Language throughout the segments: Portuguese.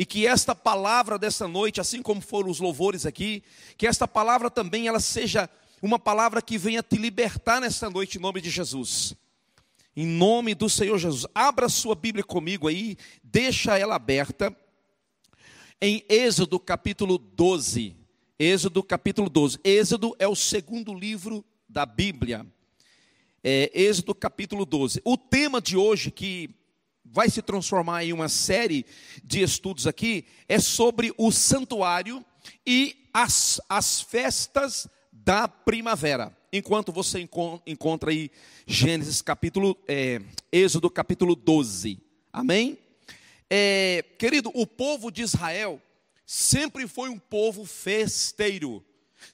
e que esta palavra dessa noite, assim como foram os louvores aqui, que esta palavra também ela seja uma palavra que venha te libertar nesta noite em nome de Jesus. Em nome do Senhor Jesus. Abra sua Bíblia comigo aí, deixa ela aberta em Êxodo capítulo 12. Êxodo capítulo 12. Êxodo é o segundo livro da Bíblia. É, Êxodo capítulo 12. O tema de hoje, que vai se transformar em uma série de estudos aqui, é sobre o santuário e as, as festas da primavera. Enquanto você encontra aí Gênesis capítulo, é, Êxodo capítulo 12. Amém? É, querido, o povo de Israel sempre foi um povo festeiro.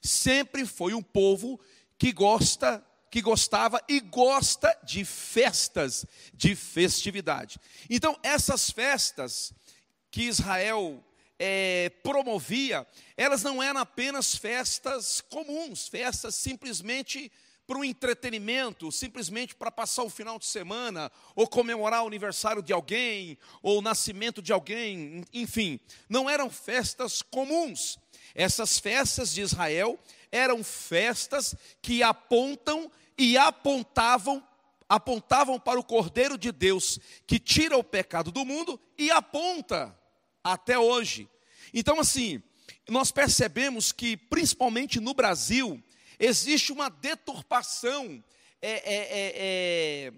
Sempre foi um povo que gosta que gostava e gosta de festas, de festividade. Então, essas festas que Israel é, promovia, elas não eram apenas festas comuns, festas simplesmente para o entretenimento, simplesmente para passar o final de semana, ou comemorar o aniversário de alguém, ou o nascimento de alguém, enfim, não eram festas comuns. Essas festas de Israel eram festas que apontam e apontavam apontavam para o Cordeiro de Deus que tira o pecado do mundo e aponta até hoje. Então, assim, nós percebemos que, principalmente no Brasil, existe uma deturpação é, é, é,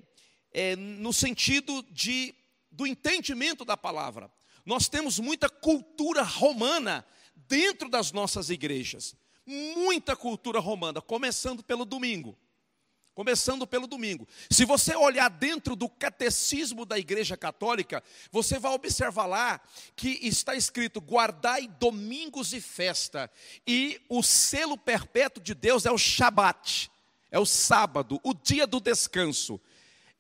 é, é no sentido de, do entendimento da palavra. Nós temos muita cultura romana dentro das nossas igrejas, muita cultura romana, começando pelo domingo começando pelo domingo. Se você olhar dentro do catecismo da Igreja Católica, você vai observar lá que está escrito: guardai domingos e festa, e o selo perpétuo de Deus é o Shabat, é o sábado, o dia do descanso.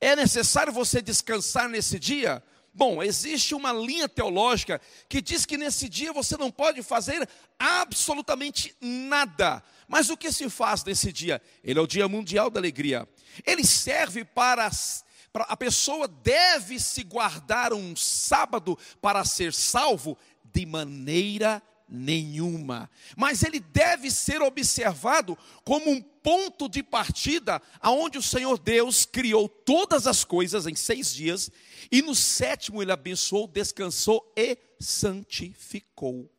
É necessário você descansar nesse dia? Bom, existe uma linha teológica que diz que nesse dia você não pode fazer absolutamente nada mas o que se faz nesse dia? Ele é o dia mundial da alegria. Ele serve para, a pessoa deve se guardar um sábado para ser salvo de maneira nenhuma. Mas ele deve ser observado como um ponto de partida aonde o Senhor Deus criou todas as coisas em seis dias e no sétimo ele abençoou, descansou e santificou.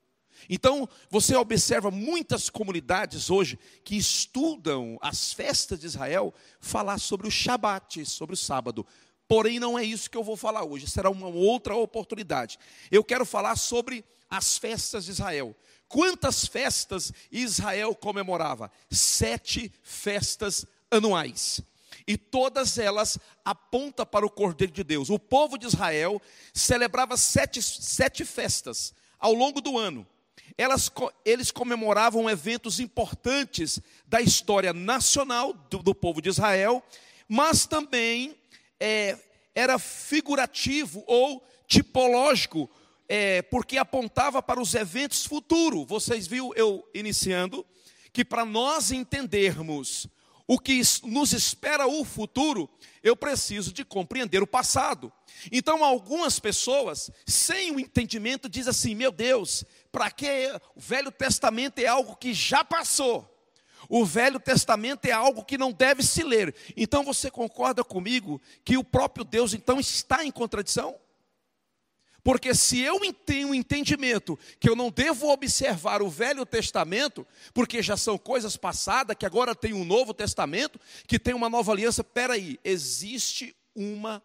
Então, você observa muitas comunidades hoje que estudam as festas de Israel falar sobre o Shabat, sobre o sábado. Porém, não é isso que eu vou falar hoje, será uma outra oportunidade. Eu quero falar sobre as festas de Israel. Quantas festas Israel comemorava? Sete festas anuais. E todas elas apontam para o Cordeiro de Deus. O povo de Israel celebrava sete, sete festas ao longo do ano elas, eles comemoravam eventos importantes da história nacional do, do povo de Israel, mas também é, era figurativo ou tipológico, é, porque apontava para os eventos futuros. Vocês viram eu iniciando que para nós entendermos o que nos espera o futuro, eu preciso de compreender o passado. Então, algumas pessoas, sem o entendimento, dizem assim: meu Deus, para que o Velho Testamento é algo que já passou? O Velho Testamento é algo que não deve se ler. Então, você concorda comigo que o próprio Deus, então, está em contradição? Porque se eu tenho um entendimento que eu não devo observar o Velho Testamento, porque já são coisas passadas, que agora tem um Novo Testamento, que tem uma nova aliança, peraí, existe uma,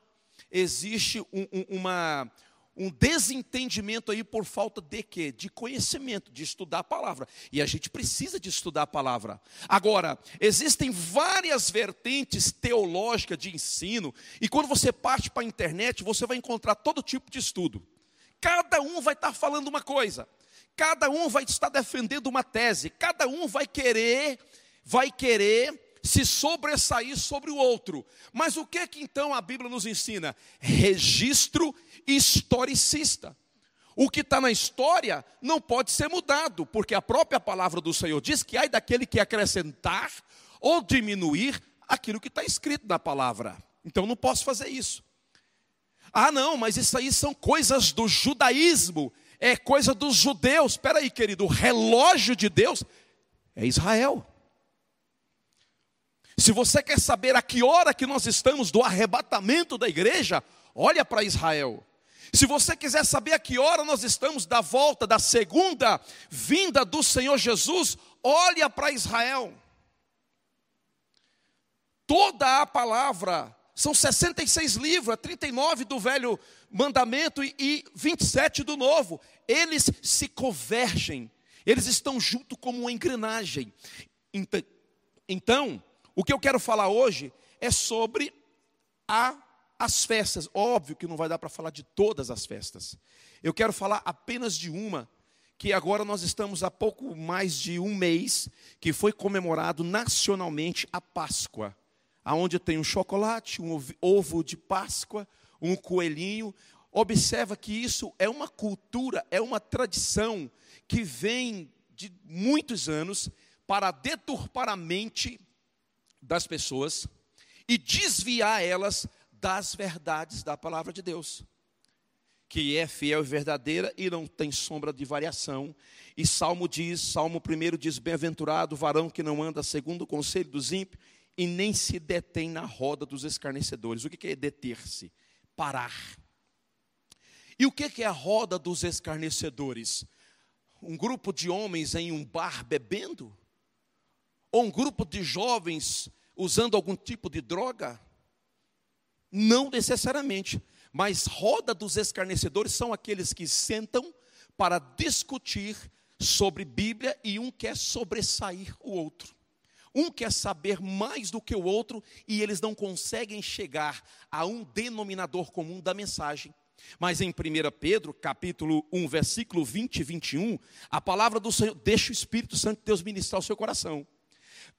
existe um, um, uma, um desentendimento aí por falta de quê? De conhecimento, de estudar a palavra. E a gente precisa de estudar a palavra. Agora, existem várias vertentes teológicas de ensino, e quando você parte para a internet, você vai encontrar todo tipo de estudo. Cada um vai estar falando uma coisa. Cada um vai estar defendendo uma tese. Cada um vai querer, vai querer se sobressair sobre o outro. Mas o que que então a Bíblia nos ensina? Registro historicista. O que está na história não pode ser mudado, porque a própria palavra do Senhor diz que há daquele que acrescentar ou diminuir aquilo que está escrito na palavra. Então não posso fazer isso. Ah, não, mas isso aí são coisas do judaísmo. é coisa dos judeus. Espera aí, querido, o relógio de Deus é Israel. Se você quer saber a que hora que nós estamos do arrebatamento da igreja, olha para Israel. Se você quiser saber a que hora nós estamos da volta da segunda vinda do Senhor Jesus, olha para Israel. Toda a palavra, são 66 livros, 39 é do Velho Mandamento e 27 do Novo. Eles se convergem, eles estão junto como uma engrenagem. Então, o que eu quero falar hoje é sobre a, as festas. Óbvio que não vai dar para falar de todas as festas. Eu quero falar apenas de uma, que agora nós estamos há pouco mais de um mês, que foi comemorado nacionalmente a Páscoa. Aonde tem um chocolate, um ovo de Páscoa, um coelhinho. Observa que isso é uma cultura, é uma tradição que vem de muitos anos para deturpar a mente das pessoas e desviar elas das verdades da palavra de Deus, que é fiel e verdadeira e não tem sombra de variação. E Salmo diz, Salmo 1 diz: Bem-aventurado o varão que não anda segundo o conselho dos ímpios e nem se detém na roda dos escarnecedores. O que é deter-se? Parar. E o que é a roda dos escarnecedores? Um grupo de homens em um bar bebendo? Ou um grupo de jovens usando algum tipo de droga? Não necessariamente, mas roda dos escarnecedores são aqueles que sentam para discutir sobre Bíblia e um quer sobressair o outro. Um quer saber mais do que o outro e eles não conseguem chegar a um denominador comum da mensagem. Mas em 1 Pedro, capítulo 1, versículo 20 e 21, a palavra do Senhor, deixa o Espírito Santo de Deus ministrar o seu coração.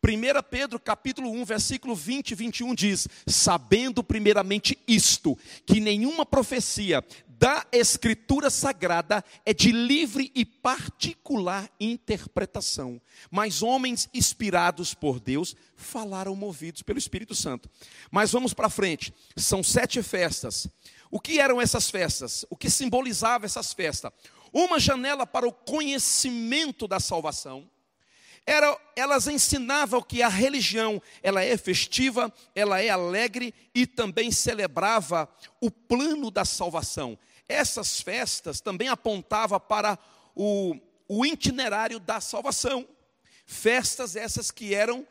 1 Pedro capítulo 1, versículo 20 e 21 diz: Sabendo primeiramente isto, que nenhuma profecia da Escritura Sagrada é de livre e particular interpretação, mas homens inspirados por Deus falaram movidos pelo Espírito Santo. Mas vamos para frente, são sete festas. O que eram essas festas? O que simbolizava essas festas? Uma janela para o conhecimento da salvação era, elas ensinavam que a religião ela é festiva, ela é alegre e também celebrava o plano da salvação. Essas festas também apontavam para o, o itinerário da salvação. Festas essas que eram,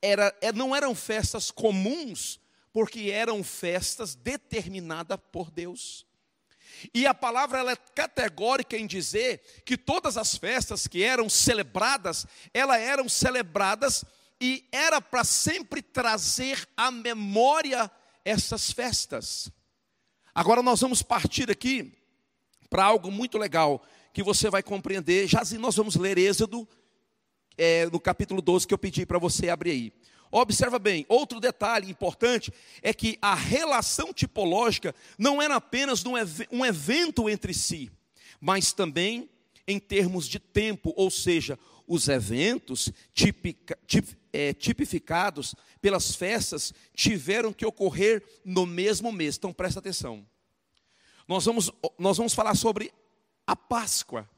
era, é, não eram festas comuns, porque eram festas determinadas por Deus. E a palavra ela é categórica em dizer que todas as festas que eram celebradas, elas eram celebradas e era para sempre trazer à memória essas festas. Agora nós vamos partir aqui para algo muito legal que você vai compreender. Já nós vamos ler Êxodo é, no capítulo 12 que eu pedi para você abrir aí. Observa bem, outro detalhe importante é que a relação tipológica não era apenas um evento entre si, mas também em termos de tempo, ou seja, os eventos tipica, tip, é, tipificados pelas festas tiveram que ocorrer no mesmo mês. Então presta atenção. Nós vamos, nós vamos falar sobre a Páscoa.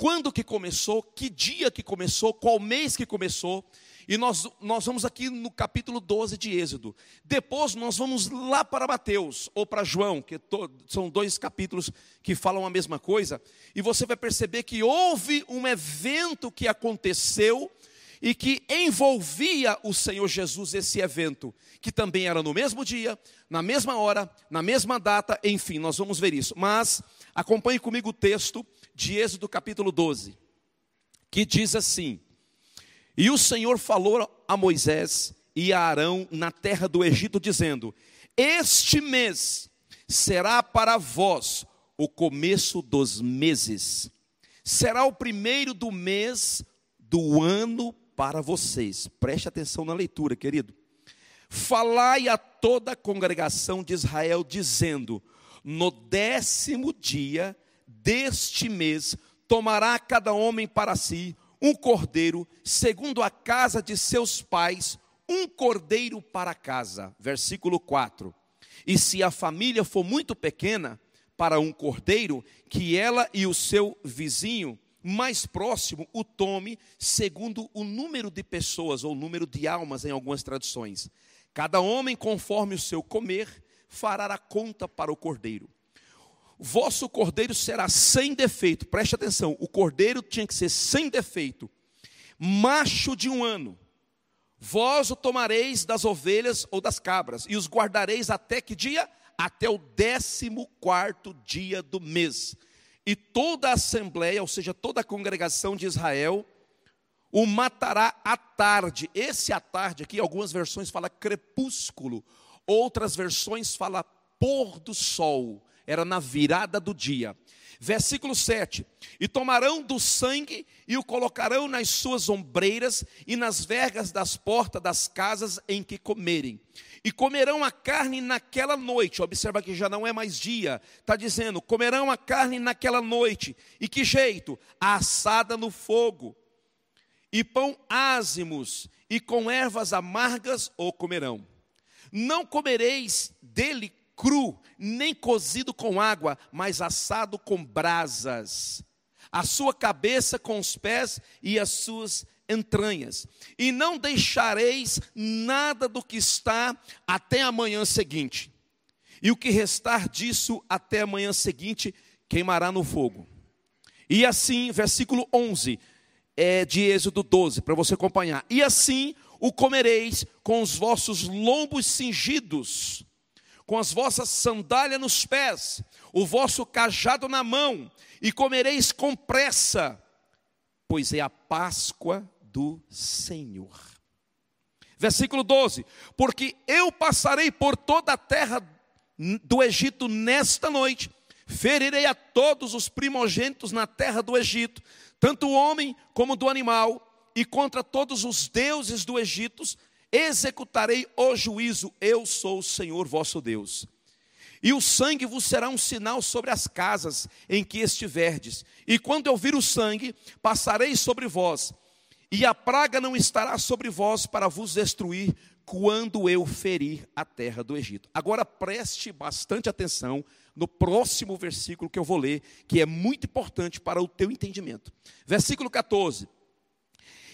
Quando que começou, que dia que começou, qual mês que começou, e nós, nós vamos aqui no capítulo 12 de Êxodo. Depois nós vamos lá para Mateus ou para João, que to, são dois capítulos que falam a mesma coisa. E você vai perceber que houve um evento que aconteceu e que envolvia o Senhor Jesus esse evento, que também era no mesmo dia, na mesma hora, na mesma data, enfim, nós vamos ver isso. Mas acompanhe comigo o texto de Êxodo capítulo 12, que diz assim: e o Senhor falou a Moisés e a Arão na terra do Egito, dizendo: Este mês será para vós o começo dos meses, será o primeiro do mês do ano para vocês. Preste atenção na leitura, querido. Falai a toda a congregação de Israel, dizendo: No décimo dia deste mês tomará cada homem para si um cordeiro, segundo a casa de seus pais, um cordeiro para casa. Versículo 4. E se a família for muito pequena, para um cordeiro, que ela e o seu vizinho mais próximo o tome segundo o número de pessoas ou número de almas em algumas traduções. Cada homem, conforme o seu comer, fará a conta para o cordeiro. Vosso cordeiro será sem defeito, preste atenção: o cordeiro tinha que ser sem defeito, macho de um ano. Vós o tomareis das ovelhas ou das cabras, e os guardareis até que dia? Até o décimo quarto dia do mês e toda a assembleia, ou seja, toda a congregação de Israel, o matará à tarde. Esse à tarde aqui, algumas versões fala crepúsculo, outras versões fala pôr do sol. Era na virada do dia. Versículo 7: E tomarão do sangue e o colocarão nas suas ombreiras e nas vergas das portas das casas em que comerem. E comerão a carne naquela noite. Observa que já não é mais dia. Está dizendo: comerão a carne naquela noite. E que jeito? Assada no fogo. E pão ázimos, e com ervas amargas o comerão. Não comereis dele cru, nem cozido com água, mas assado com brasas. A sua cabeça com os pés e as suas entranhas. E não deixareis nada do que está até a manhã seguinte. E o que restar disso até a manhã seguinte queimará no fogo. E assim, versículo 11 é de Êxodo 12, para você acompanhar. E assim o comereis com os vossos lombos cingidos com as vossas sandálias nos pés, o vosso cajado na mão, e comereis com pressa, pois é a Páscoa do Senhor. Versículo 12: Porque eu passarei por toda a terra do Egito nesta noite, ferirei a todos os primogênitos na terra do Egito, tanto o homem como do animal, e contra todos os deuses do Egito executarei o juízo, eu sou o Senhor vosso Deus. E o sangue vos será um sinal sobre as casas em que estiverdes. E quando eu vir o sangue, passarei sobre vós, e a praga não estará sobre vós para vos destruir, quando eu ferir a terra do Egito. Agora preste bastante atenção no próximo versículo que eu vou ler, que é muito importante para o teu entendimento. Versículo 14.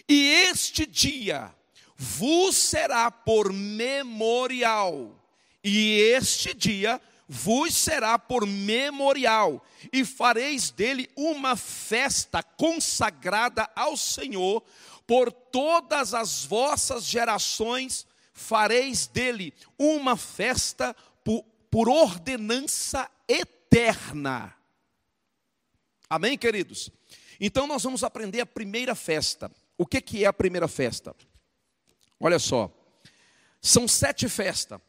E este dia vos será por memorial, e este dia vos será por memorial, e fareis dele uma festa consagrada ao Senhor, por todas as vossas gerações fareis dele uma festa por, por ordenança eterna. Amém, queridos? Então nós vamos aprender a primeira festa. O que, que é a primeira festa? Olha só, são sete festas.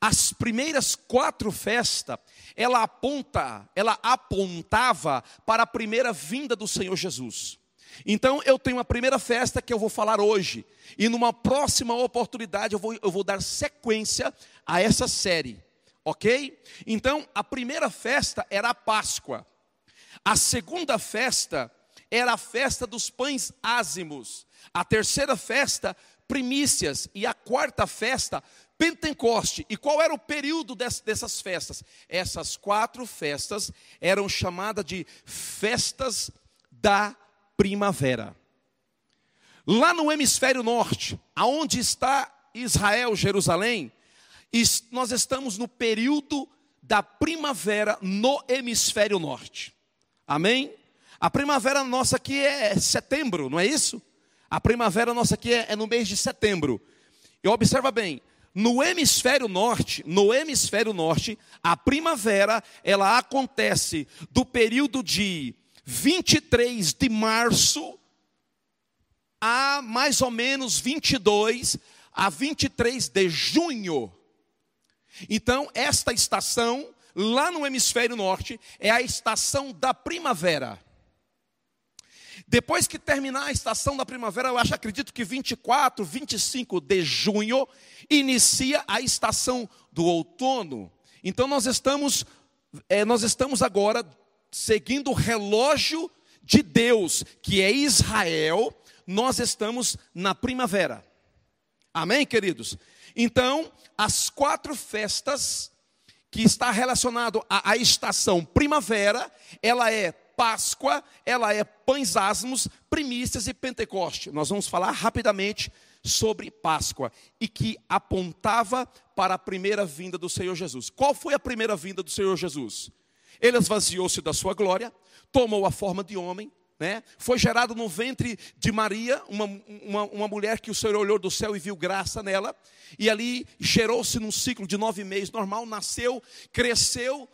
As primeiras quatro festas, ela aponta, ela apontava para a primeira vinda do Senhor Jesus. Então eu tenho a primeira festa que eu vou falar hoje, e numa próxima oportunidade eu vou, eu vou dar sequência a essa série, ok? Então a primeira festa era a Páscoa, a segunda festa era a festa dos pães ázimos, a terceira festa primícias e a quarta festa, Pentecoste. E qual era o período dessas festas? Essas quatro festas eram chamadas de festas da primavera. Lá no hemisfério norte, aonde está Israel, Jerusalém, nós estamos no período da primavera no hemisfério norte. Amém? A primavera nossa aqui é setembro, não é isso? A primavera nossa aqui é, é no mês de setembro. E observa bem, no hemisfério norte, no hemisfério norte, a primavera, ela acontece do período de 23 de março a mais ou menos 22 a 23 de junho. Então, esta estação, lá no hemisfério norte, é a estação da primavera. Depois que terminar a estação da primavera, eu acho, acredito que 24, 25 de junho inicia a estação do outono. Então nós estamos, é, nós estamos agora seguindo o relógio de Deus, que é Israel. Nós estamos na primavera. Amém, queridos? Então, as quatro festas que está relacionado à, à estação primavera, ela é Páscoa, ela é pães asmos, primícias e Pentecoste. Nós vamos falar rapidamente sobre Páscoa e que apontava para a primeira vinda do Senhor Jesus. Qual foi a primeira vinda do Senhor Jesus? Ele esvaziou-se da sua glória, tomou a forma de homem, né? foi gerado no ventre de Maria, uma, uma, uma mulher que o Senhor olhou do céu e viu graça nela, e ali gerou-se num ciclo de nove meses normal, nasceu, cresceu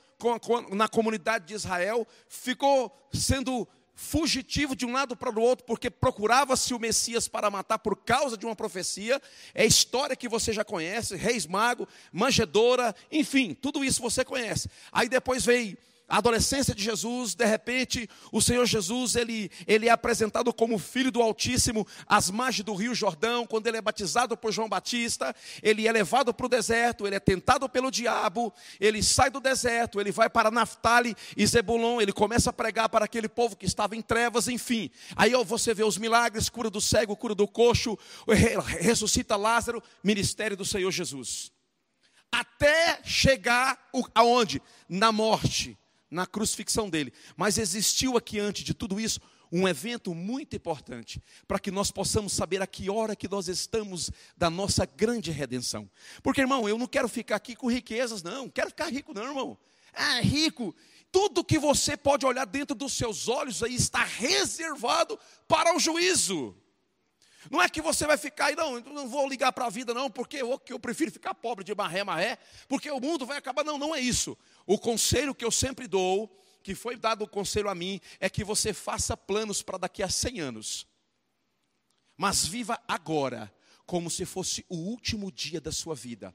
na comunidade de Israel, ficou sendo fugitivo de um lado para o outro, porque procurava-se o Messias para matar por causa de uma profecia. É história que você já conhece: Reis Mago, Manjedora, enfim, tudo isso você conhece. Aí depois veio a adolescência de Jesus, de repente, o Senhor Jesus, ele, ele é apresentado como filho do Altíssimo às margens do Rio Jordão, quando ele é batizado por João Batista, ele é levado para o deserto, ele é tentado pelo diabo, ele sai do deserto, ele vai para Naftali e Zebulon, ele começa a pregar para aquele povo que estava em trevas, enfim. Aí você vê os milagres, cura do cego, cura do coxo, ressuscita Lázaro, ministério do Senhor Jesus. Até chegar aonde? Na morte na crucifixão dele. Mas existiu aqui antes de tudo isso um evento muito importante para que nós possamos saber a que hora que nós estamos da nossa grande redenção. Porque, irmão, eu não quero ficar aqui com riquezas, não. Quero ficar rico, não, irmão. Ah, rico. Tudo que você pode olhar dentro dos seus olhos aí está reservado para o juízo. Não é que você vai ficar, não, não vou ligar para a vida, não, porque eu, eu prefiro ficar pobre de marré, marré, porque o mundo vai acabar. Não, não é isso. O conselho que eu sempre dou, que foi dado o conselho a mim, é que você faça planos para daqui a 100 anos. Mas viva agora, como se fosse o último dia da sua vida.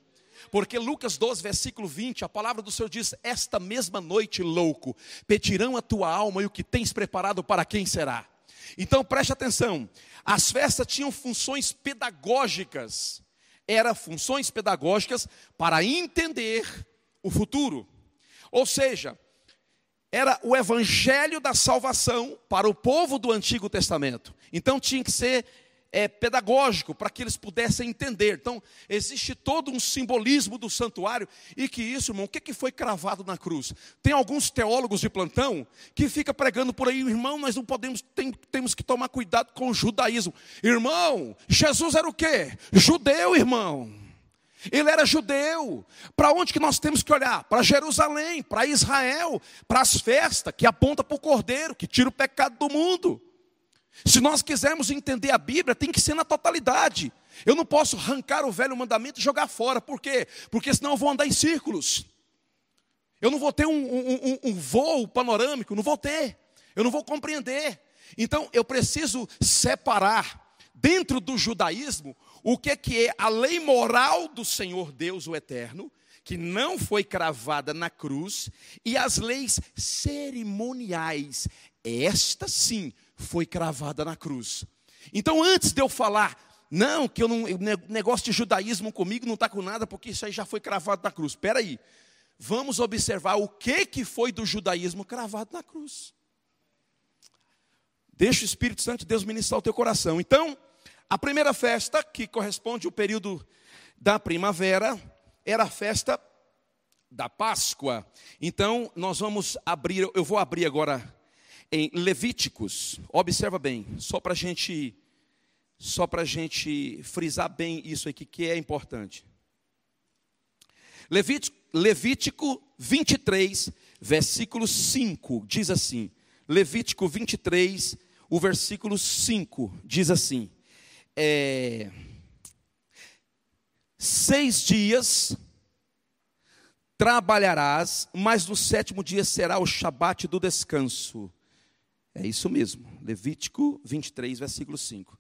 Porque Lucas 12, versículo 20, a palavra do Senhor diz: Esta mesma noite, louco, pedirão a tua alma e o que tens preparado para quem será? Então preste atenção, as festas tinham funções pedagógicas, eram funções pedagógicas para entender o futuro. Ou seja, era o evangelho da salvação para o povo do Antigo Testamento. Então tinha que ser é, pedagógico para que eles pudessem entender. Então, existe todo um simbolismo do santuário e que isso, irmão, o que, que foi cravado na cruz? Tem alguns teólogos de plantão que fica pregando por aí, irmão, nós não podemos, tem, temos que tomar cuidado com o judaísmo. Irmão, Jesus era o quê? Judeu, irmão. Ele era judeu. Para onde que nós temos que olhar? Para Jerusalém, para Israel, para as festas que aponta para o Cordeiro, que tira o pecado do mundo. Se nós quisermos entender a Bíblia, tem que ser na totalidade. Eu não posso arrancar o velho mandamento e jogar fora. Por quê? Porque senão eu vou andar em círculos. Eu não vou ter um, um, um, um voo panorâmico, não vou ter. Eu não vou compreender. Então eu preciso separar dentro do judaísmo o que, que é a lei moral do Senhor Deus, o Eterno, que não foi cravada na cruz, e as leis cerimoniais. Esta sim foi cravada na cruz. Então, antes de eu falar, não, que eu não, negócio de judaísmo comigo não está com nada, porque isso aí já foi cravado na cruz. Espera aí, vamos observar o que, que foi do judaísmo cravado na cruz. Deixa o Espírito Santo de Deus ministrar o teu coração. Então, a primeira festa, que corresponde ao período da primavera, era a festa da Páscoa. Então, nós vamos abrir, eu vou abrir agora em Levíticos, observa bem, só para gente, só para gente frisar bem isso aqui que é importante. Levítico, Levítico 23, versículo 5, diz assim: Levítico 23, o versículo 5 diz assim: é, Seis dias trabalharás, mas no sétimo dia será o Shabat do descanso. É isso mesmo. Levítico 23, versículo 5.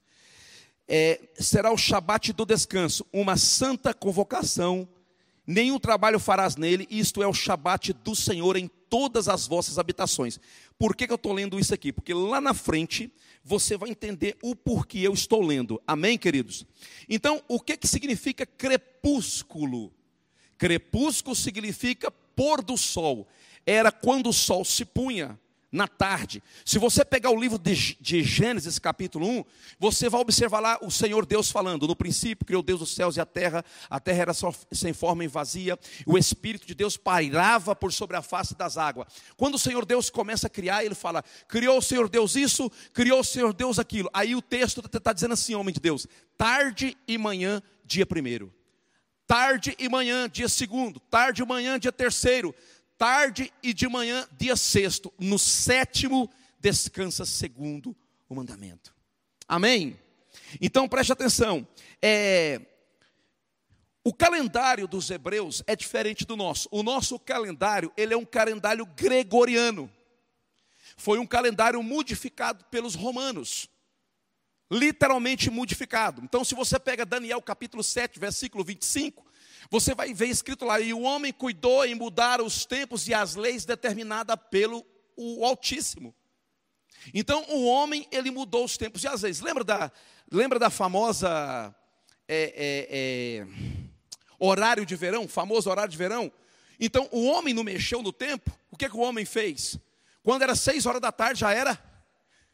É, será o Shabat do descanso, uma santa convocação, nenhum trabalho farás nele, isto é o Shabat do Senhor em todas as vossas habitações. Por que, que eu estou lendo isso aqui? Porque lá na frente você vai entender o porquê eu estou lendo. Amém, queridos? Então, o que, que significa crepúsculo? Crepúsculo significa pôr do sol. Era quando o sol se punha na tarde. Se você pegar o livro de, de, Gênesis, capítulo 1, você vai observar lá o Senhor Deus falando: No princípio criou Deus os céus e a terra, a terra era só, sem forma e vazia, o Espírito de Deus pairava por sobre a face das águas. Quando o Senhor Deus começa a criar, ele fala: Criou o Senhor Deus isso, criou o Senhor Deus aquilo. Aí o texto está dizendo assim, homem de Deus: tarde e manhã, dia primeiro. Tarde e manhã, dia segundo. Tarde e manhã, dia terceiro tarde e de manhã, dia sexto. No sétimo, descansa segundo o mandamento. Amém? Então preste atenção. É, o calendário dos hebreus é diferente do nosso. O nosso calendário, ele é um calendário gregoriano. Foi um calendário modificado pelos romanos. Literalmente modificado. Então, se você pega Daniel capítulo 7, versículo 25, você vai ver escrito lá: e o homem cuidou em mudar os tempos e as leis determinadas pelo o Altíssimo. Então o homem ele mudou os tempos e as leis. Lembra da, lembra da famosa é, é, é, horário de verão, famoso horário de verão? Então o homem não mexeu no tempo. O que, que o homem fez? Quando era seis horas da tarde já era.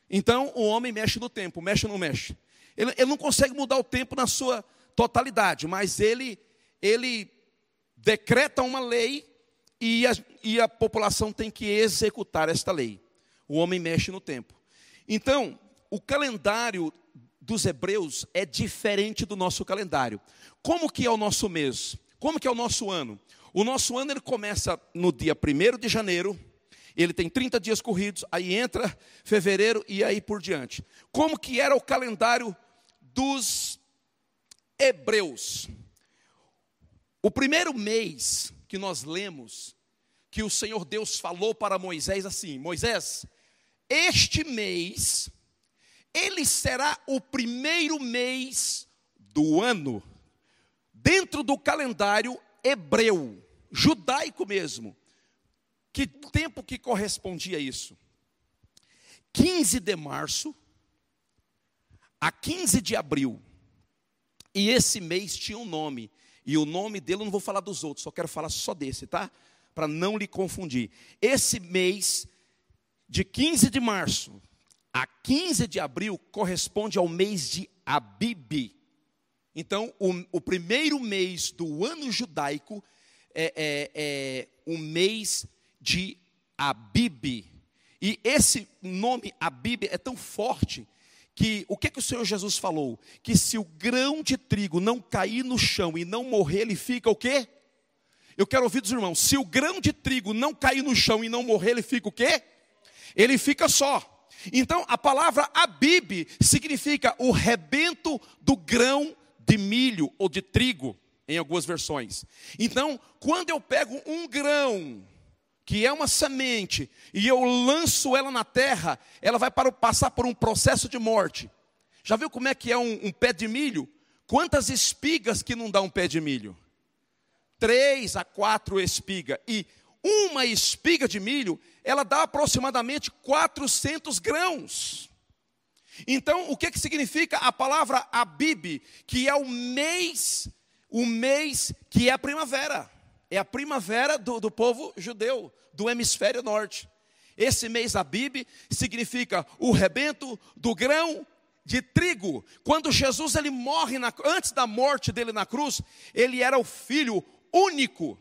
Então o homem mexe no tempo, mexe ou não mexe? Ele, ele não consegue mudar o tempo na sua totalidade, mas ele ele decreta uma lei e a, e a população tem que executar esta lei. O homem mexe no tempo. Então, o calendário dos hebreus é diferente do nosso calendário. Como que é o nosso mês? Como que é o nosso ano? O nosso ano ele começa no dia 1 de janeiro, ele tem 30 dias corridos, aí entra fevereiro e aí por diante. Como que era o calendário dos hebreus? O primeiro mês que nós lemos, que o Senhor Deus falou para Moisés assim: Moisés, este mês, ele será o primeiro mês do ano, dentro do calendário hebreu, judaico mesmo. Que tempo que correspondia a isso? 15 de março a 15 de abril. E esse mês tinha um nome, e o nome dele eu não vou falar dos outros, só quero falar só desse, tá? Para não lhe confundir. Esse mês, de 15 de março a 15 de abril, corresponde ao mês de Abib. Então, o, o primeiro mês do ano judaico é, é, é o mês de Abib. E esse nome Abib é tão forte que o que, que o Senhor Jesus falou? Que se o grão de trigo não cair no chão e não morrer, ele fica o quê? Eu quero ouvir dos irmãos, se o grão de trigo não cair no chão e não morrer, ele fica o quê? Ele fica só. Então a palavra abib significa o rebento do grão de milho ou de trigo, em algumas versões. Então, quando eu pego um grão que é uma semente, e eu lanço ela na terra, ela vai para, passar por um processo de morte. Já viu como é que é um, um pé de milho? Quantas espigas que não dá um pé de milho? Três a quatro espigas. E uma espiga de milho, ela dá aproximadamente 400 grãos. Então, o que, que significa a palavra Abib? Que é o mês, o mês que é a primavera. É a primavera do, do povo judeu, do hemisfério norte. Esse mês Abib significa o rebento do grão de trigo. Quando Jesus ele morre na, antes da morte dele na cruz, ele era o filho único,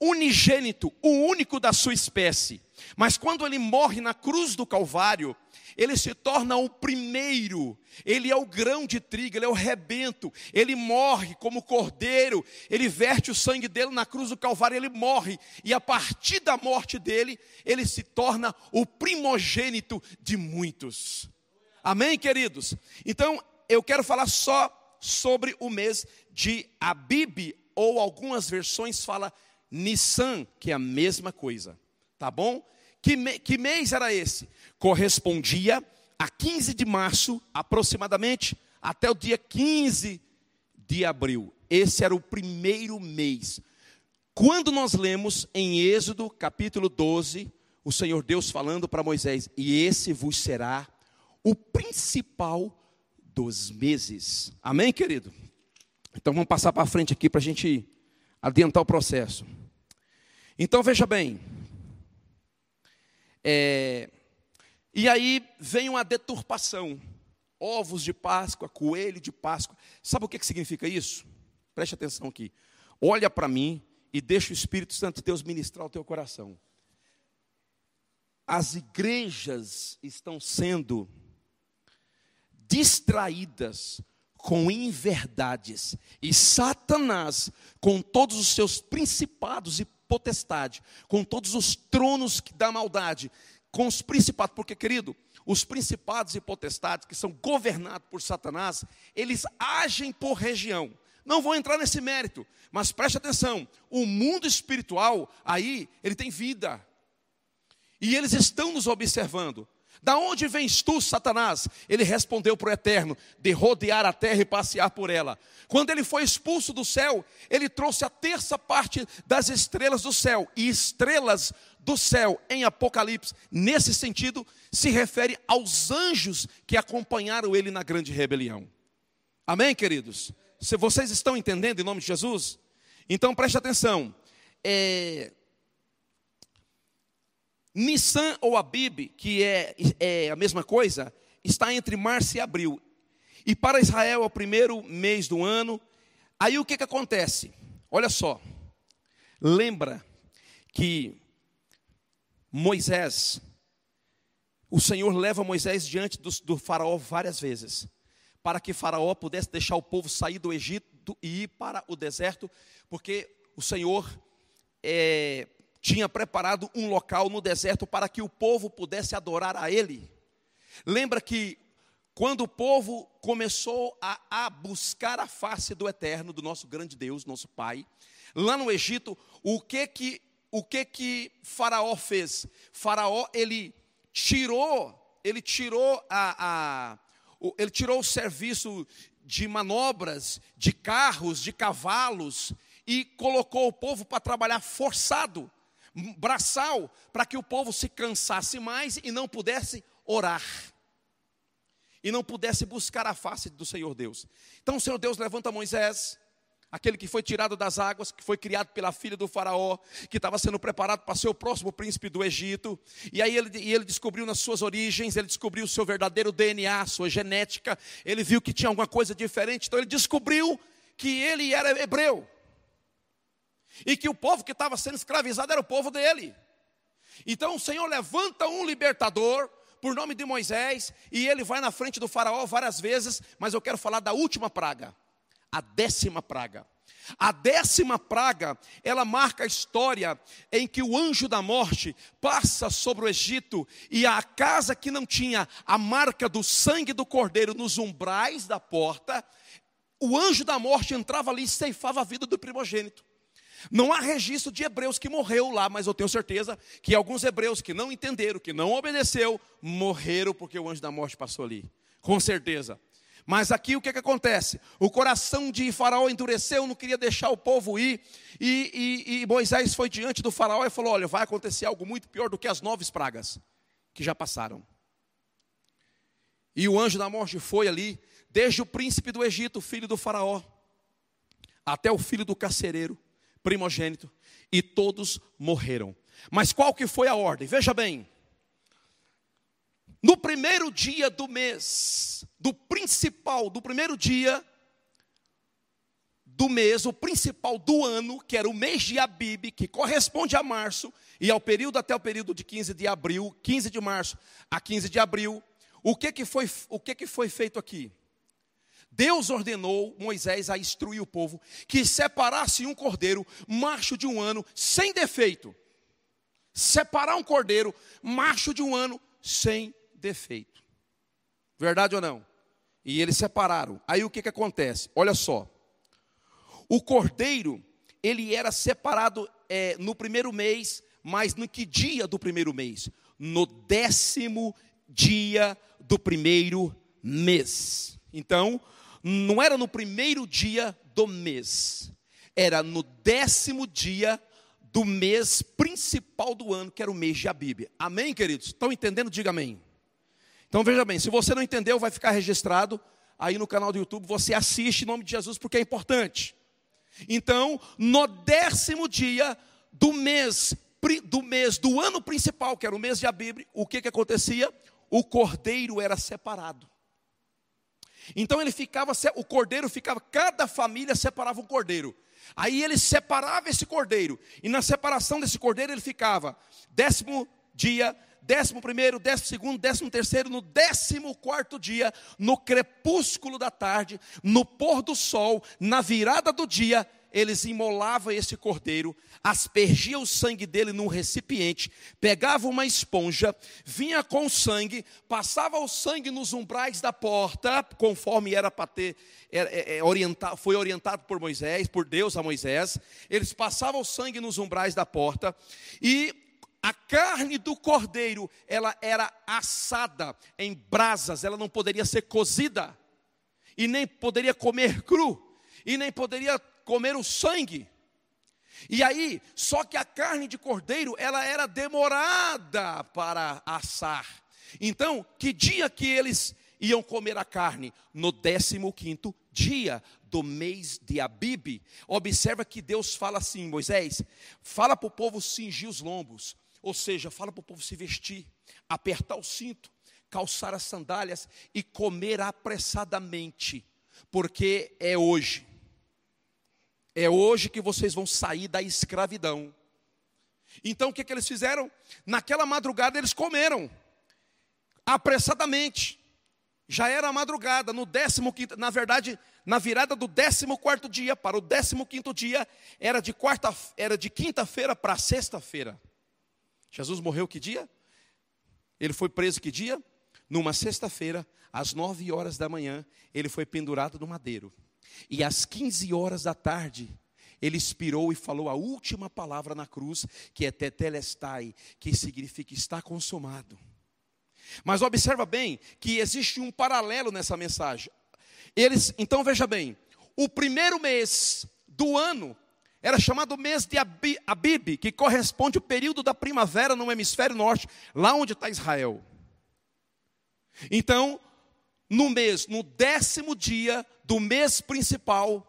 unigênito, o único da sua espécie. Mas quando ele morre na cruz do Calvário, ele se torna o primeiro, ele é o grão de trigo, ele é o rebento, ele morre como cordeiro, ele verte o sangue dele na cruz do Calvário, ele morre, e a partir da morte dele, ele se torna o primogênito de muitos. Amém, queridos? Então, eu quero falar só sobre o mês de Abib, ou algumas versões fala Nissan, que é a mesma coisa, tá bom? Que, me, que mês era esse? Correspondia a 15 de março, aproximadamente, até o dia 15 de abril. Esse era o primeiro mês. Quando nós lemos em Êxodo, capítulo 12, o Senhor Deus falando para Moisés: E esse vos será o principal dos meses. Amém, querido? Então vamos passar para frente aqui para a gente adiantar o processo. Então veja bem, é, E aí vem uma deturpação. Ovos de Páscoa, coelho de Páscoa. Sabe o que, que significa isso? Preste atenção aqui. Olha para mim e deixa o Espírito Santo de Deus ministrar o teu coração. As igrejas estão sendo distraídas com inverdades. E Satanás, com todos os seus principados e potestade, com todos os tronos da maldade, com os principados, porque, querido, os principados e potestades que são governados por Satanás, eles agem por região. Não vou entrar nesse mérito, mas preste atenção: o mundo espiritual aí, ele tem vida, e eles estão nos observando. Da onde vens tu, Satanás? Ele respondeu para o Eterno: de rodear a terra e passear por ela. Quando ele foi expulso do céu, ele trouxe a terça parte das estrelas do céu. E estrelas do céu em Apocalipse, nesse sentido, se refere aos anjos que acompanharam ele na grande rebelião. Amém, queridos? Se vocês estão entendendo em nome de Jesus? Então preste atenção. É, Nissan ou Abib, que é, é a mesma coisa, está entre março e abril. E para Israel é o primeiro mês do ano. Aí o que, que acontece? Olha só. Lembra que Moisés, o Senhor leva Moisés diante do, do faraó várias vezes, para que faraó pudesse deixar o povo sair do Egito e ir para o deserto, porque o Senhor é, tinha preparado um local no deserto para que o povo pudesse adorar a Ele. Lembra que quando o povo começou a, a, buscar a face do Eterno, do nosso grande Deus, nosso Pai, lá no Egito, o que que o que que Faraó fez? Faraó ele tirou, ele tirou a, a ele tirou o serviço de manobras, de carros, de cavalos e colocou o povo para trabalhar forçado braçal para que o povo se cansasse mais e não pudesse orar. E não pudesse buscar a face do Senhor Deus. Então o Senhor Deus levanta Moisés, aquele que foi tirado das águas, que foi criado pela filha do faraó, que estava sendo preparado para ser o próximo príncipe do Egito. E aí ele, e ele descobriu nas suas origens, ele descobriu o seu verdadeiro DNA, sua genética. Ele viu que tinha alguma coisa diferente, então ele descobriu que ele era hebreu e que o povo que estava sendo escravizado era o povo dele. Então o Senhor levanta um libertador por nome de Moisés e ele vai na frente do faraó várias vezes, mas eu quero falar da última praga, a décima praga. A décima praga, ela marca a história em que o anjo da morte passa sobre o Egito e a casa que não tinha a marca do sangue do cordeiro nos umbrais da porta, o anjo da morte entrava ali e ceifava a vida do primogênito. Não há registro de hebreus que morreu lá, mas eu tenho certeza que alguns hebreus que não entenderam, que não obedeceu, morreram porque o anjo da morte passou ali. Com certeza. Mas aqui o que, que acontece? O coração de Faraó endureceu, não queria deixar o povo ir, e, e, e Moisés foi diante do Faraó e falou: Olha, vai acontecer algo muito pior do que as nove pragas que já passaram. E o anjo da morte foi ali, desde o príncipe do Egito, filho do Faraó, até o filho do carcereiro primogênito, e todos morreram. Mas qual que foi a ordem? Veja bem. No primeiro dia do mês, do principal, do primeiro dia do mês, o principal do ano, que era o mês de Abib, que corresponde a março, e ao período até o período de 15 de abril, 15 de março a 15 de abril, o que que foi, o que que foi feito aqui? Deus ordenou Moisés a instruir o povo que separasse um cordeiro macho de um ano sem defeito. Separar um cordeiro macho de um ano sem defeito. Verdade ou não? E eles separaram. Aí o que, que acontece? Olha só. O cordeiro, ele era separado é, no primeiro mês, mas no que dia do primeiro mês? No décimo dia do primeiro mês. Então, não era no primeiro dia do mês, era no décimo dia do mês principal do ano, que era o mês de Abib. Amém, queridos? Estão entendendo? Diga amém. Então veja bem, se você não entendeu, vai ficar registrado aí no canal do YouTube, você assiste em nome de Jesus porque é importante. Então, no décimo dia do mês do mês do ano principal, que era o mês de Abib, o que que acontecia? o cordeiro era separado. Então ele ficava, o cordeiro ficava, cada família separava um cordeiro. Aí ele separava esse cordeiro, e na separação desse cordeiro ele ficava décimo dia, décimo primeiro, décimo segundo, décimo terceiro, no décimo quarto dia, no crepúsculo da tarde, no pôr do sol, na virada do dia, eles imolavam esse cordeiro, aspergiam o sangue dele num recipiente, pegavam uma esponja, vinha com o sangue, passava o sangue nos umbrais da porta, conforme era para ter, é, é, orientado, foi orientado por Moisés, por Deus a Moisés. Eles passavam o sangue nos umbrais da porta e a carne do cordeiro, ela era assada em brasas, ela não poderia ser cozida, e nem poderia comer cru, e nem poderia comer o sangue. E aí, só que a carne de cordeiro, ela era demorada para assar. Então, que dia que eles iam comer a carne? No 15 dia do mês de Abibe. Observa que Deus fala assim, Moisés, fala para o povo cingir os lombos, ou seja, fala para o povo se vestir, apertar o cinto, calçar as sandálias e comer apressadamente, porque é hoje. É hoje que vocês vão sair da escravidão. Então o que, que eles fizeram? Naquela madrugada eles comeram, apressadamente. Já era madrugada, no 15, na verdade, na virada do 14 dia para o 15 dia, era de quarta, era de quinta-feira para sexta-feira. Jesus morreu que dia? Ele foi preso que dia? Numa sexta-feira, às nove horas da manhã, ele foi pendurado no madeiro. E às 15 horas da tarde, ele expirou e falou a última palavra na cruz, que é tetelestai, que significa está consumado. Mas observa bem que existe um paralelo nessa mensagem. Eles, então veja bem, o primeiro mês do ano era chamado mês de Abib, que corresponde ao período da primavera no hemisfério norte, lá onde está Israel. Então, no mês, no décimo dia do mês principal,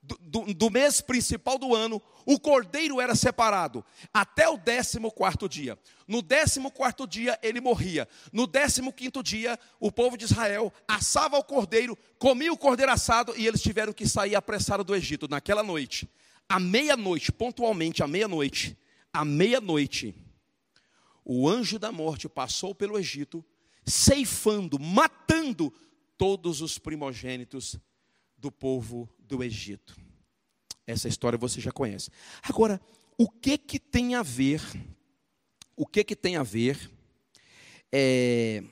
do, do, do, mês principal do ano, o cordeiro era separado até o décimo quarto dia. No décimo quarto dia ele morria. No décimo quinto dia, o povo de Israel assava o cordeiro, comia o cordeiro assado e eles tiveram que sair apressado do Egito naquela noite. À meia-noite, pontualmente à meia-noite, à meia-noite, o anjo da morte passou pelo Egito ceifando, matando todos os primogênitos do povo do Egito. Essa história você já conhece. Agora, o que que tem a ver? O que que tem a ver? É,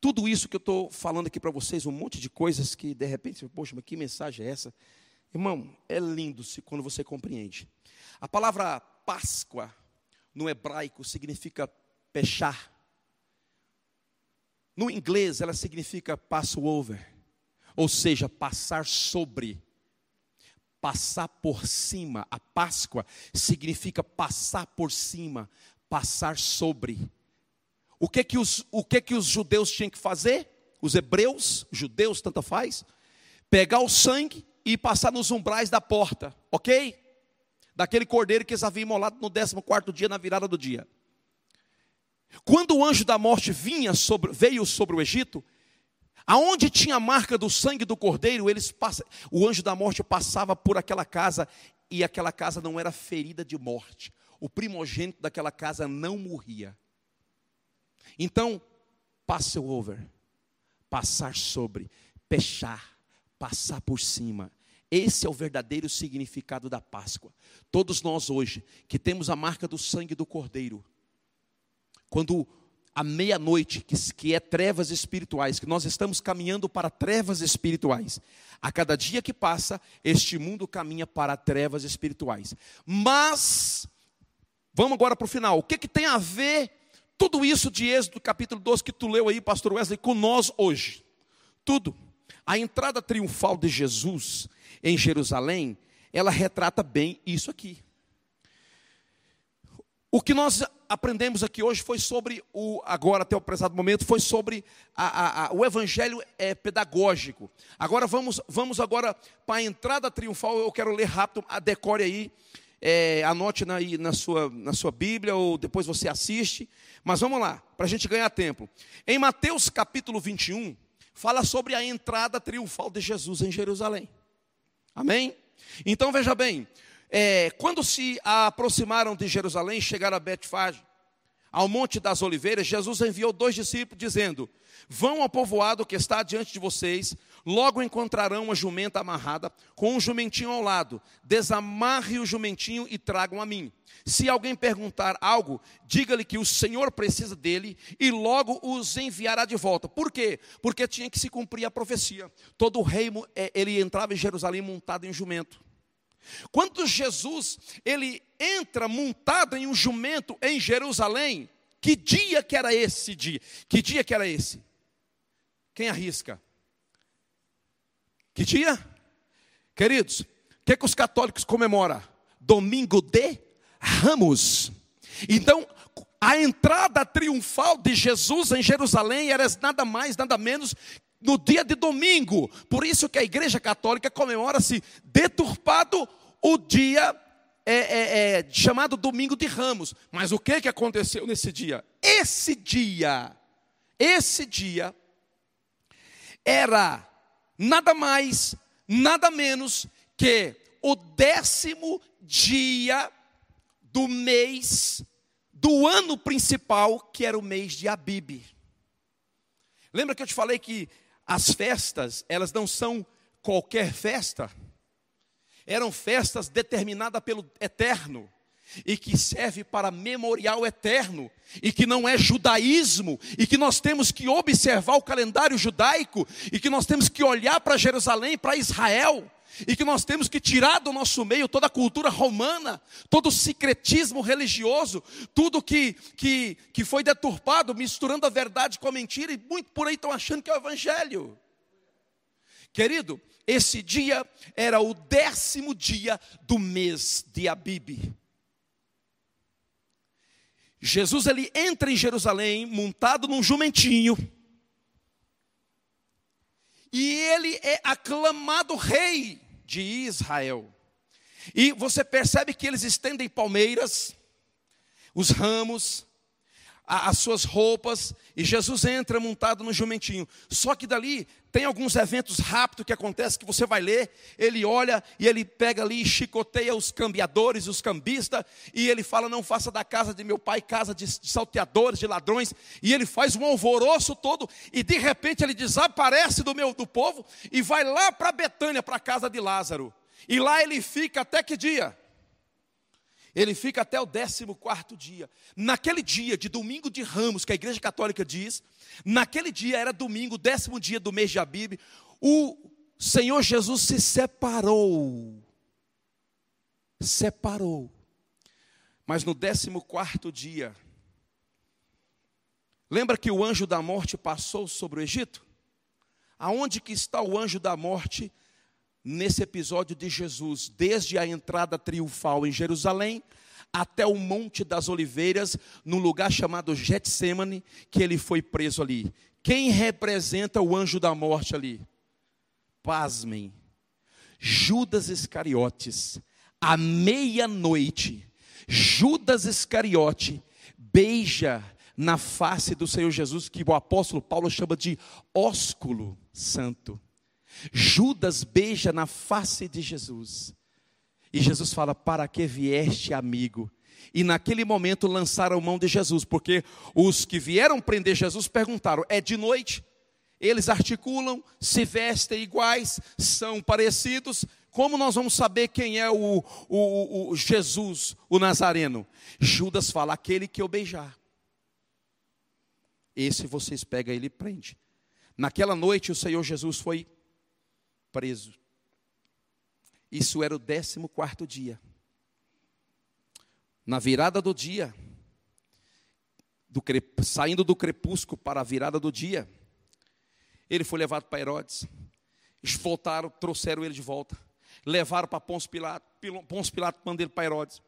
tudo isso que eu estou falando aqui para vocês, um monte de coisas que de repente, poxa, mas que mensagem é essa? Irmão, é lindo se quando você compreende. A palavra Páscoa no hebraico significa pechar. No inglês, ela significa Passover, ou seja, passar sobre, passar por cima. A Páscoa significa passar por cima, passar sobre. O que que os, o que que os judeus tinham que fazer? Os hebreus, judeus, tanto faz, pegar o sangue e passar nos umbrais da porta, ok? Daquele cordeiro que eles haviam imolado no 14 dia, na virada do dia. Quando o anjo da morte vinha sobre, veio sobre o Egito, aonde tinha a marca do sangue do cordeiro, eles o anjo da morte passava por aquela casa e aquela casa não era ferida de morte. O primogênito daquela casa não morria. Então, over, passar sobre, pechar, passar por cima. Esse é o verdadeiro significado da Páscoa. Todos nós hoje, que temos a marca do sangue do Cordeiro, quando a meia-noite, que, que é trevas espirituais, que nós estamos caminhando para trevas espirituais. A cada dia que passa, este mundo caminha para trevas espirituais. Mas, vamos agora para o final. O que, que tem a ver tudo isso de Êxodo capítulo 12 que tu leu aí, pastor Wesley, com nós hoje? Tudo. A entrada triunfal de Jesus em Jerusalém, ela retrata bem isso aqui. O que nós aprendemos aqui hoje foi sobre o agora até o prezado momento foi sobre a, a, a, o evangelho é, pedagógico. Agora vamos vamos agora para a entrada triunfal. Eu quero ler rápido a decore aí é, anote na, na, sua, na sua Bíblia ou depois você assiste. Mas vamos lá, para a gente ganhar tempo. Em Mateus capítulo 21, fala sobre a entrada triunfal de Jesus em Jerusalém. Amém? Então veja bem, é, quando se aproximaram de Jerusalém, chegaram a Betfage, ao Monte das Oliveiras, Jesus enviou dois discípulos, dizendo: Vão ao povoado que está diante de vocês, logo encontrarão uma jumenta amarrada, com um jumentinho ao lado. Desamarre o jumentinho e tragam a mim. Se alguém perguntar algo, diga-lhe que o Senhor precisa dele e logo os enviará de volta. Por quê? Porque tinha que se cumprir a profecia. Todo rei, é, ele entrava em Jerusalém montado em jumento. Quando Jesus ele entra montado em um jumento em Jerusalém, que dia que era esse dia? Que dia que era esse? Quem arrisca? Que dia? Queridos, o que, que os católicos comemoram? Domingo de Ramos. Então, a entrada triunfal de Jesus em Jerusalém era nada mais, nada menos no dia de domingo. Por isso que a Igreja Católica comemora-se deturpado o dia é, é, é, chamado Domingo de Ramos. Mas o que, que aconteceu nesse dia? Esse dia, esse dia, era nada mais, nada menos que o décimo dia do mês do ano principal, que era o mês de Abib. Lembra que eu te falei que as festas, elas não são qualquer festa. Eram festas determinadas pelo Eterno e que serve para memorial eterno, e que não é judaísmo, e que nós temos que observar o calendário judaico, e que nós temos que olhar para Jerusalém, para Israel, e que nós temos que tirar do nosso meio toda a cultura romana, todo o secretismo religioso, tudo que, que, que foi deturpado, misturando a verdade com a mentira, e muito por aí estão achando que é o Evangelho. Querido, esse dia era o décimo dia do mês de Abib. Jesus ele entra em Jerusalém montado num jumentinho. E ele é aclamado rei de Israel. E você percebe que eles estendem palmeiras, os ramos, as suas roupas, e Jesus entra montado no jumentinho. Só que dali tem alguns eventos rápidos que acontecem que você vai ler, ele olha e ele pega ali e chicoteia os cambiadores, os cambistas, e ele fala: Não faça da casa de meu pai casa de, de salteadores, de ladrões, e ele faz um alvoroço todo, e de repente ele desaparece do meu do povo e vai lá para Betânia, para a casa de Lázaro. E lá ele fica até que dia? Ele fica até o 14 dia. Naquele dia de domingo de ramos, que a igreja católica diz, naquele dia era domingo, décimo dia do mês de Abib, o Senhor Jesus se separou. Separou. Mas no 14 dia, lembra que o anjo da morte passou sobre o Egito? Aonde que está o anjo da morte nesse episódio de Jesus, desde a entrada triunfal em Jerusalém até o Monte das Oliveiras, num lugar chamado Getsemane, que ele foi preso ali. Quem representa o anjo da morte ali? Pasmem. Judas Iscariotes, à meia-noite, Judas Iscariote beija na face do Senhor Jesus, que o apóstolo Paulo chama de ósculo santo. Judas beija na face de Jesus. E Jesus fala: Para que vieste, amigo? E naquele momento lançaram mão de Jesus, porque os que vieram prender Jesus perguntaram: É de noite? Eles articulam, se vestem iguais, são parecidos. Como nós vamos saber quem é o, o, o Jesus, o Nazareno? Judas fala: Aquele que eu beijar. Esse vocês pegam ele e prende. Naquela noite o Senhor Jesus foi preso. Isso era o décimo quarto dia. Na virada do dia, do crep... saindo do crepúsculo para a virada do dia, ele foi levado para Herodes. Eles voltaram, trouxeram ele de volta. Levaram para Pôncio Pilato. Pôncio Pilato manda ele para Herodes.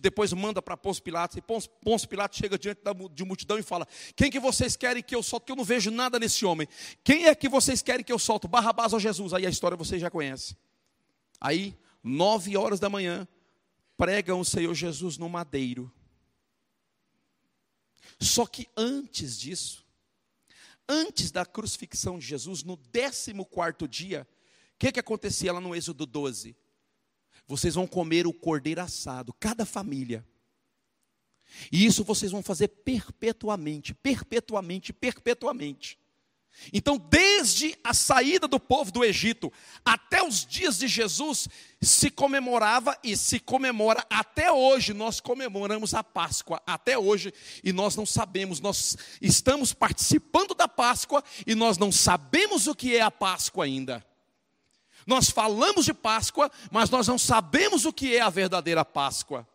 Depois manda para Pôncio Pilato. E Pôncio Pilato chega diante da, de multidão e fala: Quem que vocês querem que eu solte? Que eu não vejo nada nesse homem. Quem é que vocês querem que eu solte? Barrabás ou Jesus? Aí a história vocês já conhecem. Aí, nove horas da manhã, pregam o Senhor Jesus no madeiro. Só que antes disso, antes da crucifixão de Jesus, no 14 quarto dia, que, que acontecia lá no Êxodo 12? Vocês vão comer o cordeiro assado, cada família. E isso vocês vão fazer perpetuamente, perpetuamente, perpetuamente. Então, desde a saída do povo do Egito até os dias de Jesus, se comemorava e se comemora até hoje. Nós comemoramos a Páscoa até hoje e nós não sabemos, nós estamos participando da Páscoa e nós não sabemos o que é a Páscoa ainda. Nós falamos de Páscoa, mas nós não sabemos o que é a verdadeira Páscoa.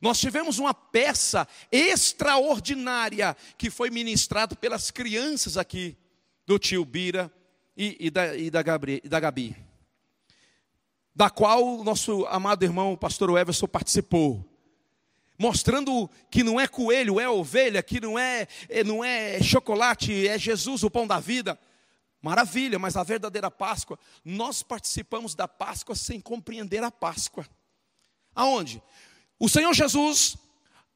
Nós tivemos uma peça extraordinária que foi ministrado pelas crianças aqui do tio Bira e, e, da, e, da, Gabriel, e da Gabi, da qual o nosso amado irmão, o pastor Everson, participou. Mostrando que não é coelho, é ovelha, que não é, é, não é chocolate, é Jesus, o pão da vida. Maravilha, mas a verdadeira Páscoa, nós participamos da Páscoa sem compreender a Páscoa. Aonde? O Senhor Jesus,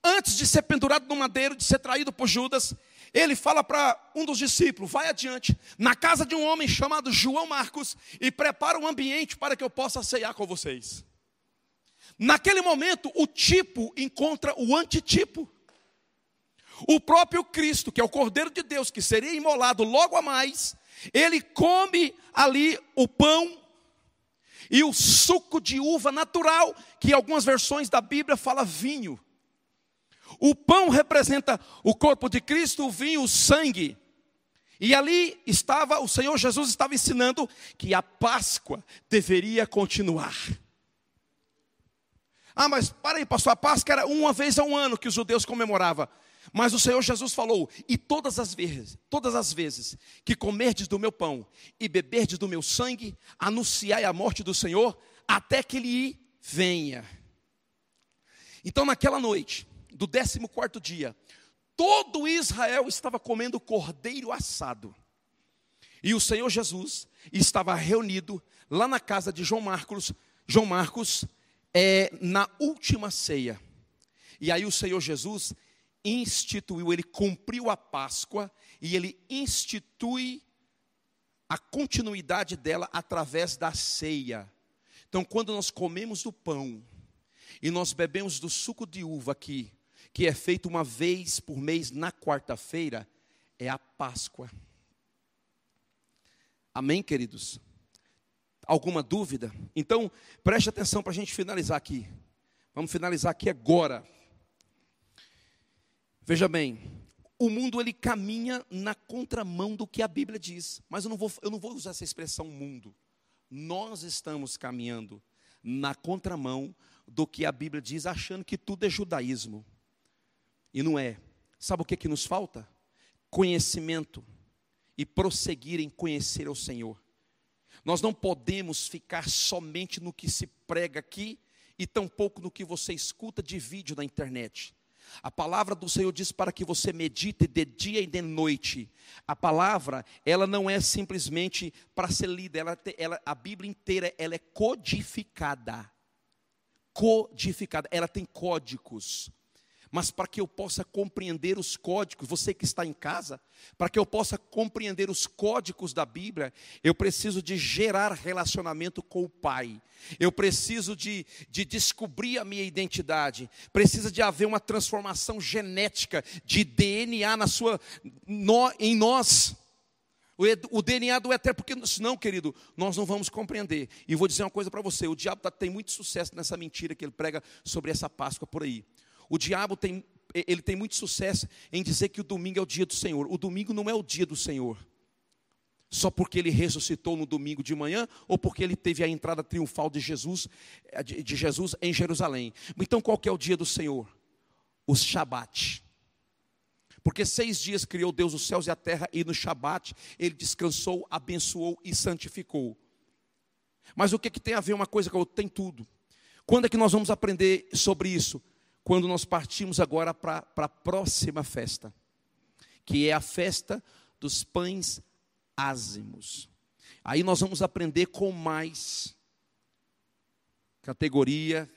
antes de ser pendurado no madeiro, de ser traído por Judas, ele fala para um dos discípulos: vai adiante, na casa de um homem chamado João Marcos, e prepara um ambiente para que eu possa ceiar com vocês. Naquele momento, o tipo encontra o antitipo. O próprio Cristo, que é o Cordeiro de Deus, que seria imolado logo a mais, ele come ali o pão e o suco de uva natural, que em algumas versões da Bíblia fala vinho. O pão representa o corpo de Cristo, o vinho, o sangue. E ali estava, o Senhor Jesus estava ensinando que a Páscoa deveria continuar. Ah, mas para aí, pastor, a Páscoa era uma vez ao ano que os judeus comemoravam. Mas o Senhor Jesus falou: "E todas as vezes, todas as vezes que comerdes do meu pão e beberdes do meu sangue, anunciai a morte do Senhor até que ele venha." Então, naquela noite, do 14 dia, todo Israel estava comendo cordeiro assado. E o Senhor Jesus estava reunido lá na casa de João Marcos, João Marcos, é, na última ceia. E aí o Senhor Jesus instituiu, ele cumpriu a Páscoa e ele institui a continuidade dela através da ceia. Então, quando nós comemos do pão e nós bebemos do suco de uva aqui, que é feito uma vez por mês na quarta-feira, é a Páscoa. Amém, queridos? Alguma dúvida? Então, preste atenção para a gente finalizar aqui. Vamos finalizar aqui agora. Veja bem, o mundo ele caminha na contramão do que a Bíblia diz, mas eu não vou, eu não vou usar essa expressão mundo. Nós estamos caminhando na contramão do que a Bíblia diz, achando que tudo é judaísmo. E não é. Sabe o que, que nos falta? Conhecimento e prosseguir em conhecer o Senhor. Nós não podemos ficar somente no que se prega aqui e tampouco no que você escuta de vídeo na internet. A palavra do Senhor diz para que você medite de dia e de noite. A palavra, ela não é simplesmente para ser lida, ela, ela, a Bíblia inteira ela é codificada. Codificada, ela tem códigos mas para que eu possa compreender os códigos, você que está em casa, para que eu possa compreender os códigos da Bíblia, eu preciso de gerar relacionamento com o Pai, eu preciso de, de descobrir a minha identidade, precisa de haver uma transformação genética de DNA na sua, no, em nós. O, DNA do eterno, porque senão, querido, nós não vamos compreender. E vou dizer uma coisa para você: o diabo tá, tem muito sucesso nessa mentira que ele prega sobre essa Páscoa por aí. O diabo tem, ele tem muito sucesso em dizer que o domingo é o dia do Senhor. O domingo não é o dia do Senhor. Só porque ele ressuscitou no domingo de manhã ou porque ele teve a entrada triunfal de Jesus, de Jesus em Jerusalém. Então qual que é o dia do Senhor? O Shabat. Porque seis dias criou Deus os céus e a terra, e no Shabat ele descansou, abençoou e santificou. Mas o que, que tem a ver uma coisa com a outra? Tem tudo. Quando é que nós vamos aprender sobre isso? Quando nós partimos agora para a próxima festa, que é a festa dos pães ázimos. Aí nós vamos aprender com mais categoria,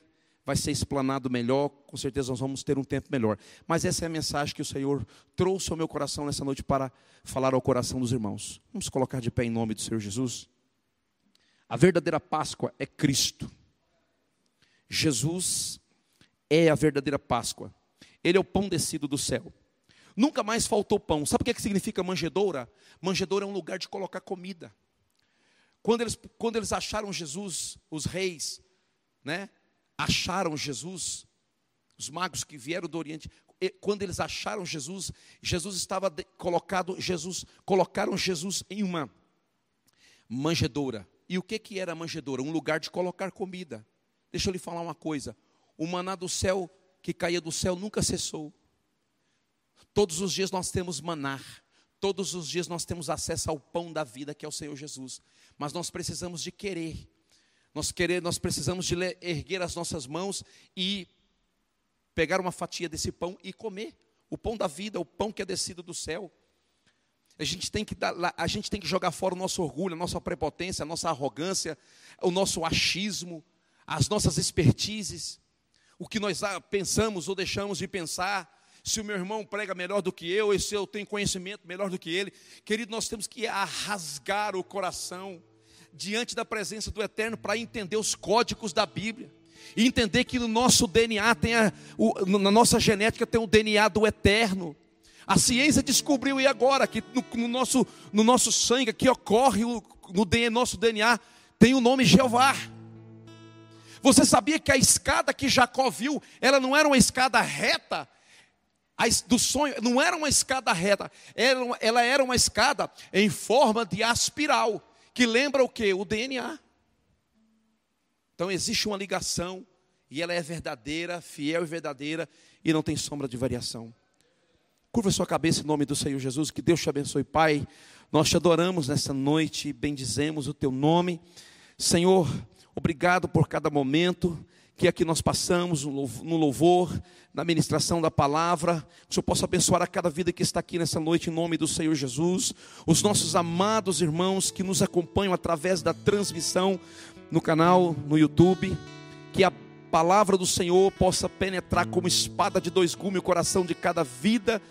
vai ser explanado melhor, com certeza nós vamos ter um tempo melhor. Mas essa é a mensagem que o Senhor trouxe ao meu coração nessa noite para falar ao coração dos irmãos. Vamos colocar de pé em nome do Senhor Jesus. A verdadeira Páscoa é Cristo. Jesus é a verdadeira Páscoa. Ele é o pão descido do céu. Nunca mais faltou pão. Sabe o que, é que significa manjedoura? Manjedoura é um lugar de colocar comida. Quando eles, quando eles acharam Jesus, os reis, né? Acharam Jesus, os magos que vieram do Oriente, quando eles acharam Jesus, Jesus estava colocado, Jesus, colocaram Jesus em uma manjedoura. E o que, que era manjedoura? Um lugar de colocar comida. Deixa eu lhe falar uma coisa: o maná do céu que caía do céu nunca cessou. Todos os dias nós temos maná, todos os dias nós temos acesso ao pão da vida que é o Senhor Jesus, mas nós precisamos de querer. Nós querer, nós precisamos de erguer as nossas mãos e pegar uma fatia desse pão e comer. O pão da vida, o pão que é descido do céu. A gente tem que, dar, a gente tem que jogar fora o nosso orgulho, a nossa prepotência, a nossa arrogância, o nosso achismo, as nossas expertises, o que nós pensamos ou deixamos de pensar. Se o meu irmão prega melhor do que eu, e se eu tenho conhecimento melhor do que ele, querido, nós temos que rasgar o coração diante da presença do Eterno para entender os códigos da Bíblia e entender que no nosso DNA tem a, o, na nossa genética tem o DNA do Eterno. A ciência descobriu e agora que no, no, nosso, no nosso sangue que ocorre o, no DNA, nosso DNA tem o nome Jeová. Você sabia que a escada que Jacó viu, ela não era uma escada reta, do sonho, não era uma escada reta, ela era uma escada em forma de aspiral, que lembra o que? O DNA. Então existe uma ligação, e ela é verdadeira, fiel e verdadeira, e não tem sombra de variação. Curva sua cabeça em nome do Senhor Jesus, que Deus te abençoe, Pai. Nós te adoramos nessa noite, bendizemos o teu nome. Senhor, obrigado por cada momento que aqui nós passamos no louvor, na ministração da palavra, que o Senhor possa abençoar a cada vida que está aqui nessa noite, em nome do Senhor Jesus, os nossos amados irmãos que nos acompanham através da transmissão no canal, no YouTube, que a palavra do Senhor possa penetrar como espada de dois gumes o coração de cada vida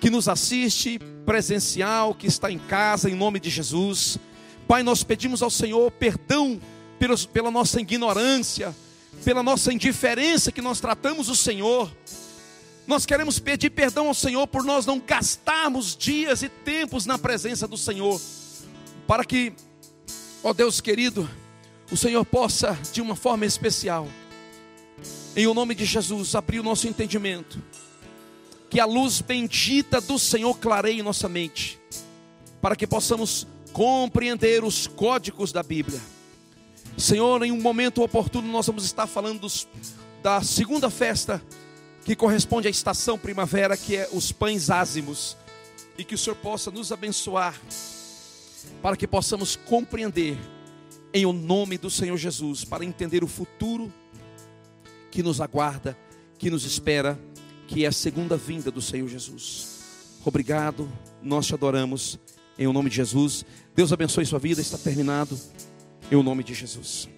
que nos assiste, presencial, que está em casa, em nome de Jesus. Pai, nós pedimos ao Senhor perdão pelos, pela nossa ignorância, pela nossa indiferença que nós tratamos o Senhor. Nós queremos pedir perdão ao Senhor por nós não gastarmos dias e tempos na presença do Senhor, para que, ó Deus querido, o Senhor possa, de uma forma especial, em o nome de Jesus, abrir o nosso entendimento. Que a luz bendita do Senhor clareie nossa mente, para que possamos compreender os códigos da Bíblia. Senhor, em um momento oportuno, nós vamos estar falando dos, da segunda festa, que corresponde à estação primavera, que é os pães ázimos, e que o Senhor possa nos abençoar, para que possamos compreender, em o nome do Senhor Jesus, para entender o futuro que nos aguarda, que nos espera, que é a segunda vinda do Senhor Jesus. Obrigado, nós te adoramos, em o nome de Jesus. Deus abençoe sua vida, está terminado, em nome de Jesus.